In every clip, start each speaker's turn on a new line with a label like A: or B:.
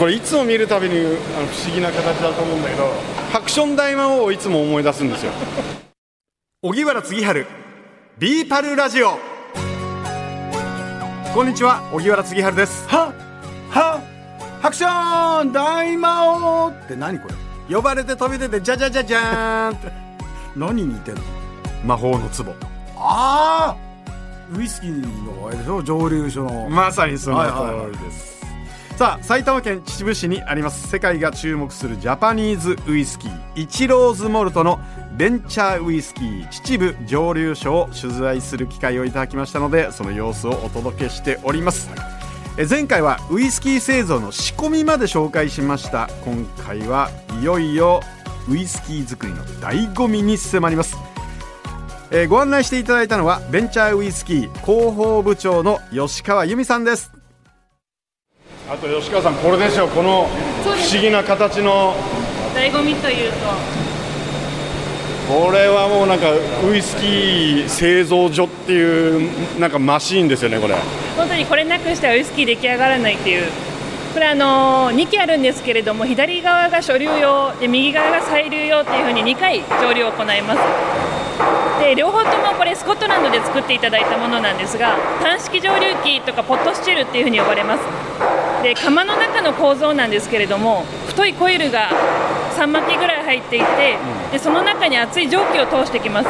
A: これいつも見るたびにあの不思議な形だと思うんだけどハクション大魔王をいつも思い出すんですよ。荻原次春ビーパルラジオ。こんにちは荻原次春です。
B: ははハクション大魔王って。何これ？
A: 呼ばれて飛び出てじゃじゃじゃじゃーんって。
B: 何に似てんの？
A: 魔法の壺。
B: ああウイスキーのあれでしょ？蒸留所の。
A: まさにその
B: はいはいはい。
A: 通りです、さあ埼玉県秩父市にあります。世界が注目するジャパニーズウイスキーイチローズモルトのベンチャーウイスキー秩父蒸留所を取材する機会をいただきましたのでその様子をお届けしております。え前回はウイスキー製造の仕込みまで紹介しました。今回はいよいよウイスキー作りの醍醐味に迫ります。えご案内していただいたのはベンチャーウイスキー広報部長の吉川由美さんです。あと吉川さんこれですよ。この不思議な形の。
C: 醍醐味というと。
A: これはもうなんかウイスキー製造所っていうなんかマシーンですよねこれ。
C: 本当にこれなくしてはウイスキー出来上がらないっていう。これあの2機あるんですけれども左側が初流用で右側が再流用っていうふうに2回蒸留を行います。で両方ともこれスコットランドで作っていただいたものなんですが単式蒸留機とかポットスチルっていうふうに呼ばれますで釜の中の構造なんですけれども太いコイルが3巻きぐらい入っていてでその中に熱い蒸気を通してきます、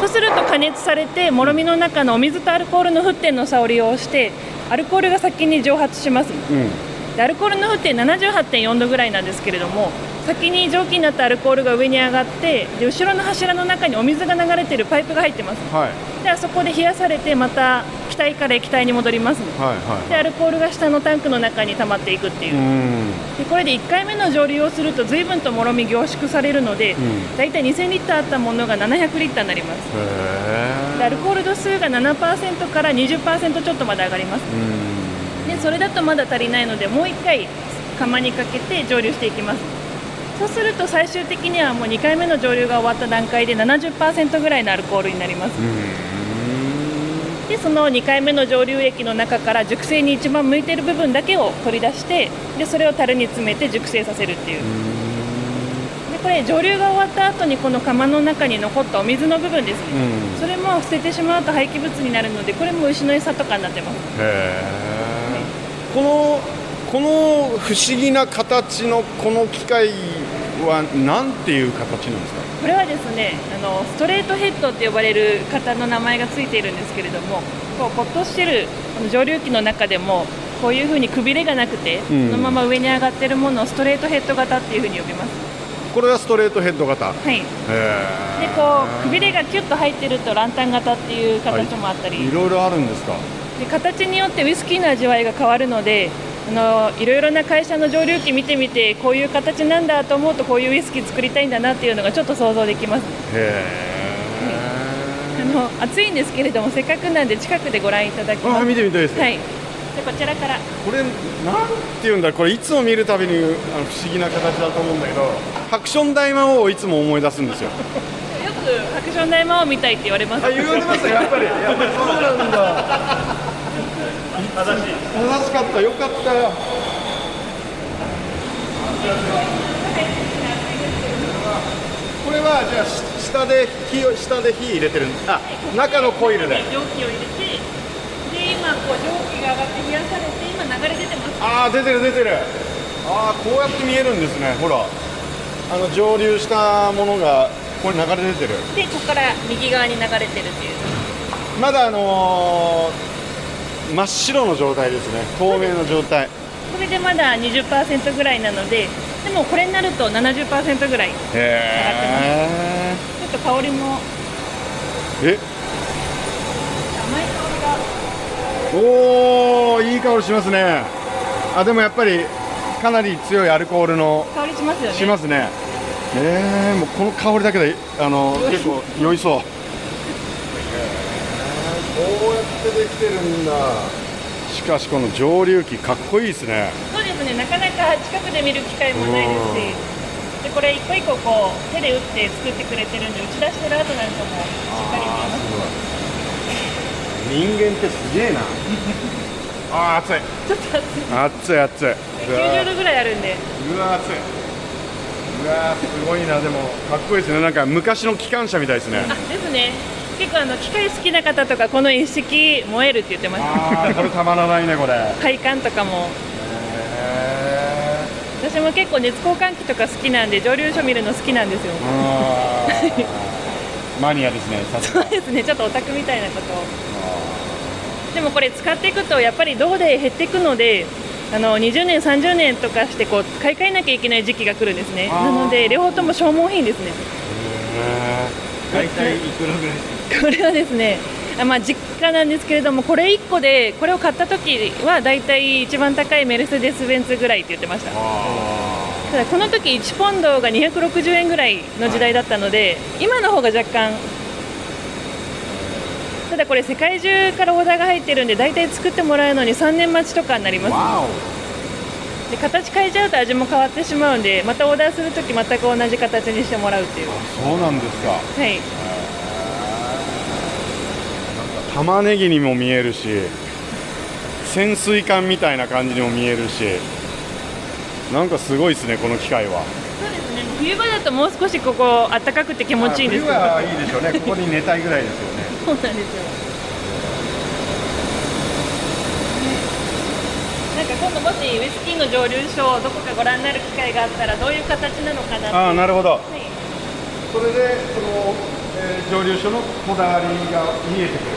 C: そうすると加熱されてもろみの中のお水とアルコールの沸点の差を利用してアルコールが先に蒸発します、でアルコールの沸点78.4度ぐらいなんですけれども先に蒸気になったアルコールが上に上がってで後ろの柱の中にお水が流れているパイプが入ってます。
A: はい。
C: であそこで冷やされてまた気体から液体に戻ります
A: はいは
C: でアルコールが下のタンクの中に溜まっていくっていう。
A: いうん。
C: でこれで1回目の蒸留をすると随分ともろみ凝縮されるので、
A: ん。
C: だいたい2000リッターあったものが700リッターになります。
A: へ
C: でアルコール度数が7%から20%ちょっとまで上がります。
A: え
C: でそれだとまだ足りないのでもう1回釜にかけて蒸留していきます。そうすると最終的にはもう2回目の蒸留が終わった段階で70%ぐらいのアルコールになりますでその2回目の蒸留液の中から熟成に一番向いている部分だけを取り出してでそれを樽に詰めて熟成させるっていう。でこれ蒸留が終わった後にこの釜の中に残ったお水の部分ですね、それも捨ててしまうと廃棄物になるのでこれも牛の餌とかになってます。
A: へえこのこの不思議な形のこの機械はなんていう形なんですか？
C: これはですねあのストレートヘッドって呼ばれる型の名前がついているんですけれどもこうポットしてるこの蒸留機の中でもこういうふうにくびれがなくて、
A: うん。
C: そのまま上に上がってるものをストレートヘッド型っていうふうに呼びます。
A: これはストレートヘッド型？へ
C: はい。で
A: え
C: こうくびれがキュッと入ってるとランタン型っていう形もあったり、
A: いろいろあるんですか？
C: で形によってウイスキーの味わいが変わるのであのいろいろな会社の蒸留機見てみてこういう形なんだと思うとこういうウイスキー作りたいんだなっていうのがちょっと想像できます。
A: へ
C: あの暑いんですけれどもせっかくなんで近くでご覧いただきます。
A: 見てみたいです、
C: はい。でこちらから。
A: これなんていうんだこれいつも見るたびにあの不思議な形だと思うんだけどハクション大魔王をいつも思い出すんですよ。
C: よくハクション大魔王みたいって言われます。
A: あ言われますやっぱりやっぱり。そうなんだ正しい。正しかった。よかった。よこれはじゃあし下で火を下で火入れてるんあ中のコイルで。
C: 蒸気を入れてで今こう蒸気が上がって冷やされて今流れ出てます。
A: ああ出てる出てる。ああこうやって見えるんですね。ほら。あの蒸留したものがここに流れ出てる。
C: でここから右側に流れてるっていう。
A: まだあのー真っ白の状態ですね。透明の状態。
C: これでまだ20%ぐらいなのででもこれになると70%ぐらいち
A: へえ
C: ょっと香りも。
A: え？
C: 甘い香りが。
A: おおいい香りしますね。あでもやっぱりかなり強いアルコールの
C: 香りしますよね。
A: しますね。えー、もうこの香りだけであの結構酔いそうこうやってできてるんだ。しかしこの蒸留機かっこいいですね。
C: そうですね。なかなか近くで見る機会もないですし。でこれ一個一個こう手で打って作ってくれてるんで打ち出してる跡なんかもしっかり見えます。
A: 人間ってすげえな。あー暑い。
C: ちょっと暑い。
A: 暑い暑い。うわ
C: 90度ぐらいあるんで。
A: うわ暑い。うわすごいな。でもかっこいいですね。なんか昔の機関車みたいですね。
C: あですね結構あの機械好きな方とかこの一式燃えるって言ってました
A: これたまらないねこれ。へ
C: 配管とかも。
A: え
C: 私も結構熱交換器とか好きなんで蒸留所見るの好きなんですよ。
A: マニアですね
C: そうですね。ちょっとオタクみたいなこと。をでもこれ使っていくとやっぱり銅で減っていくのであの20年30年とかしてこう買い替えなきゃいけない時期が来るんですね。なので両方とも消耗品ですね。
B: 大体いくらぐらいですか？
C: これはですねあまあ実家なんですけれどもこれ1個でこれを買った時はだいたい一番高いメルセデス・ベンツぐらいって言ってました。ただこの時1ポンドが260円ぐらいの時代だったので今の方が若干。ただこれ世界中からオーダーが入ってるんで大体作ってもらうのに3年待ちとかになります。
B: わ
C: で形変えちゃうと味も変わってしまうんでまたオーダーするとき全く同じ形にしてもらうっていう。
A: そうなんですか。
C: はい
A: 玉ねぎにも見えるし潜水艦みたいな感じにも見えるしなんかすごいですねこの機械は。
C: そうですね冬場だともう少しここ暖かくて気持ちいいんですけど。
A: 冬はいいでしょうね。ここに寝たいぐらいですよね。
C: そうなんですよ。なんか今度もしウイスキーの蒸留所をどこかご覧になる機会があったらどういう形なのかな
A: ああなるほど。
C: はい。
A: それでその、えー蒸留所のこだわりが見えてくる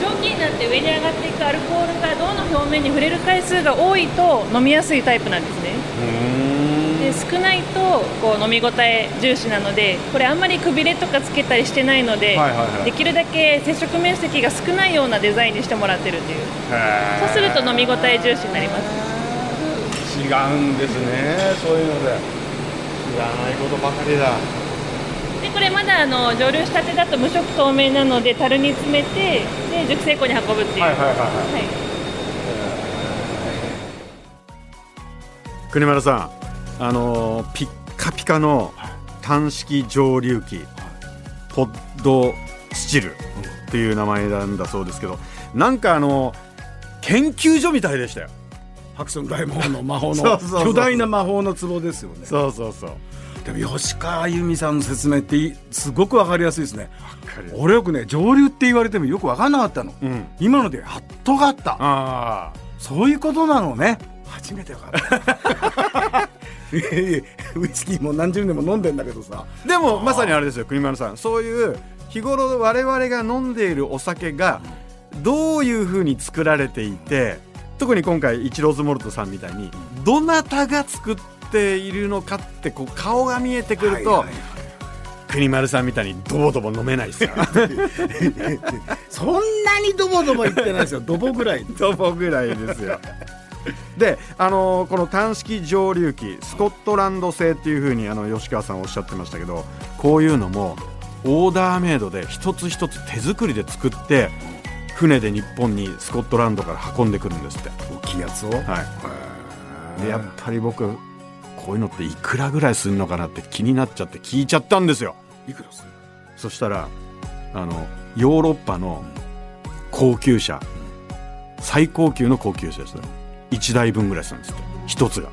C: 蒸気になって上に上がっていくアルコールが銅の表面に触れる回数が多いと飲みやすいタイプなんですね。で少ないとこう飲み応え重視なのでこれあんまりくびれとかつけたりしてないので、
A: はいはいはい。
C: できるだけ接触面積が少ないようなデザインにしてもらってるっていう。そうすると飲み応え重視になります。
A: 違うんですねそういうので。知らないことばかりだ。
C: でこれまだあの蒸留したてだと無色透明なので樽に詰めてで熟成庫に運ぶっていう、
A: はいはいはいはい。
C: はい。
A: 国丸さんあのーピッカピカの単式蒸留機ポッドスチルっていう名前なんだそうですけどなんかあの研究所みたいでしたよ
B: ハクション大魔法の魔法の巨大な魔法の壺ですよね
A: そうそうそう
B: でも吉川由美さんの説明ってすごくわかりやすいですね。俺よくね上流って言われてもよくわかんなかったの、
A: うん。
B: 今のでハッとがあった。
A: あ
B: そういうことなのね。初めてわかウイスキーも何十年も飲んでんだけどさ。
A: あでもまさにあれですよ国丸さん。そういう日頃我々が飲んでいるお酒がどういうふうに作られていて特に今回イチローズモルトさんみたいにどなたが作っているのかってこう顔が見えてくると、
B: はいはい
A: 国丸さんみたいにドボドボ飲めないですよ。
B: そんなにドボドボ言ってないですよ。ドボぐらい。
A: ドボぐらいですよ。で、あのーこの単式蒸留機スコットランド製っていうふうにあの吉川さんおっしゃってましたけどこういうのもオーダーメイドで一つ一つ手作りで作って船で日本にスコットランドから運んでくるんですって、
B: 大きいやつを。
A: はい、でやっぱり僕こういうのっていくらぐらいするのかなって気になっちゃって聞いちゃったんですよ。
B: いくらする
A: そしたらあのヨーロッパの高級車。最高級の高級車ですね。1台分ぐらいするんですって。一つが。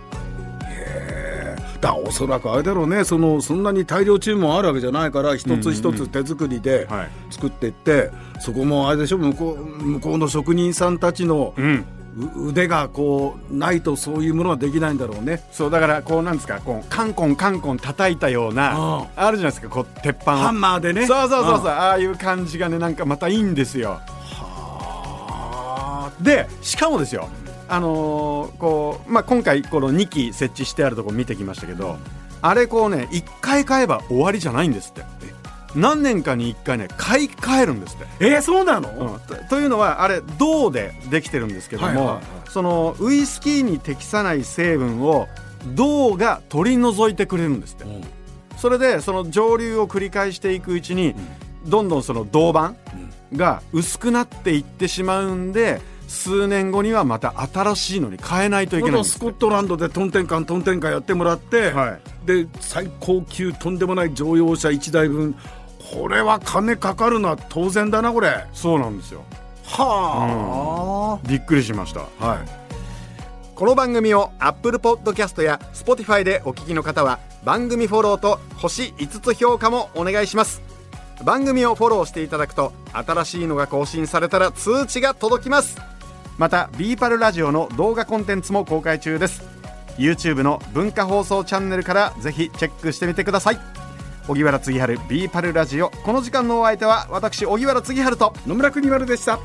B: だからおそらくあれだろうね。そのそんなに大量注文あるわけじじゃないから一つ一つ手作りで
A: はい。
B: 作っていって、そこもあれでしょ向こう向こうの職人さんたちの
A: うん。
B: う腕がこうないとそういうものはできないんだろうね。
A: そうだからこうなんですかこうカンコンカンコン叩いたような
B: あ
A: あるじゃないですかこう鉄板を。
B: ハンマーでね。
A: そうそうそうそう
B: うん。
A: ああいう感じがねなんかまたいいんですよ。
B: は
A: でしかもですよあのーこうまあ、今回この2機設置してあるところ見てきましたけどあれこうね1回買えば終わりじゃないんですって何年かに1回ね買い替えるんですって、
B: えー、そうなの、
A: うん。とというのはあれ銅でできてるんですけども、
B: はいはいはい。
A: そのウイスキーに適さない成分を銅が取り除いてくれるんですって。
B: うん。
A: それでその蒸留を繰り返していくうちに、どんどんその銅板が薄くなっていってしまうんで数年後にはまた新しいのに変えないといけ
B: ま
A: ないんです
B: だスコットランドでトンテンカントンテンカンやってもらって、
A: はい。
B: で最高級とんでもない乗用車1台分これは金かかるのは当然だなこれ。は
A: そうなんですよ。
B: は
A: びっくりしました。
B: あ、はい。
A: この番組を Apple Podcast や Spotify でお聞きの方は番組フォローと星5つ評価もお願いします。番組をフォローしていただくと新しいのが更新されたら通知が届きます。また b パルラジオの動画コンテンツも公開中です。YouTube の文化放送チャンネルからぜひチェックしてみてください荻原次春 b パルラジオ。この時間のお相手は私荻原次春と
B: 野村国丸でした。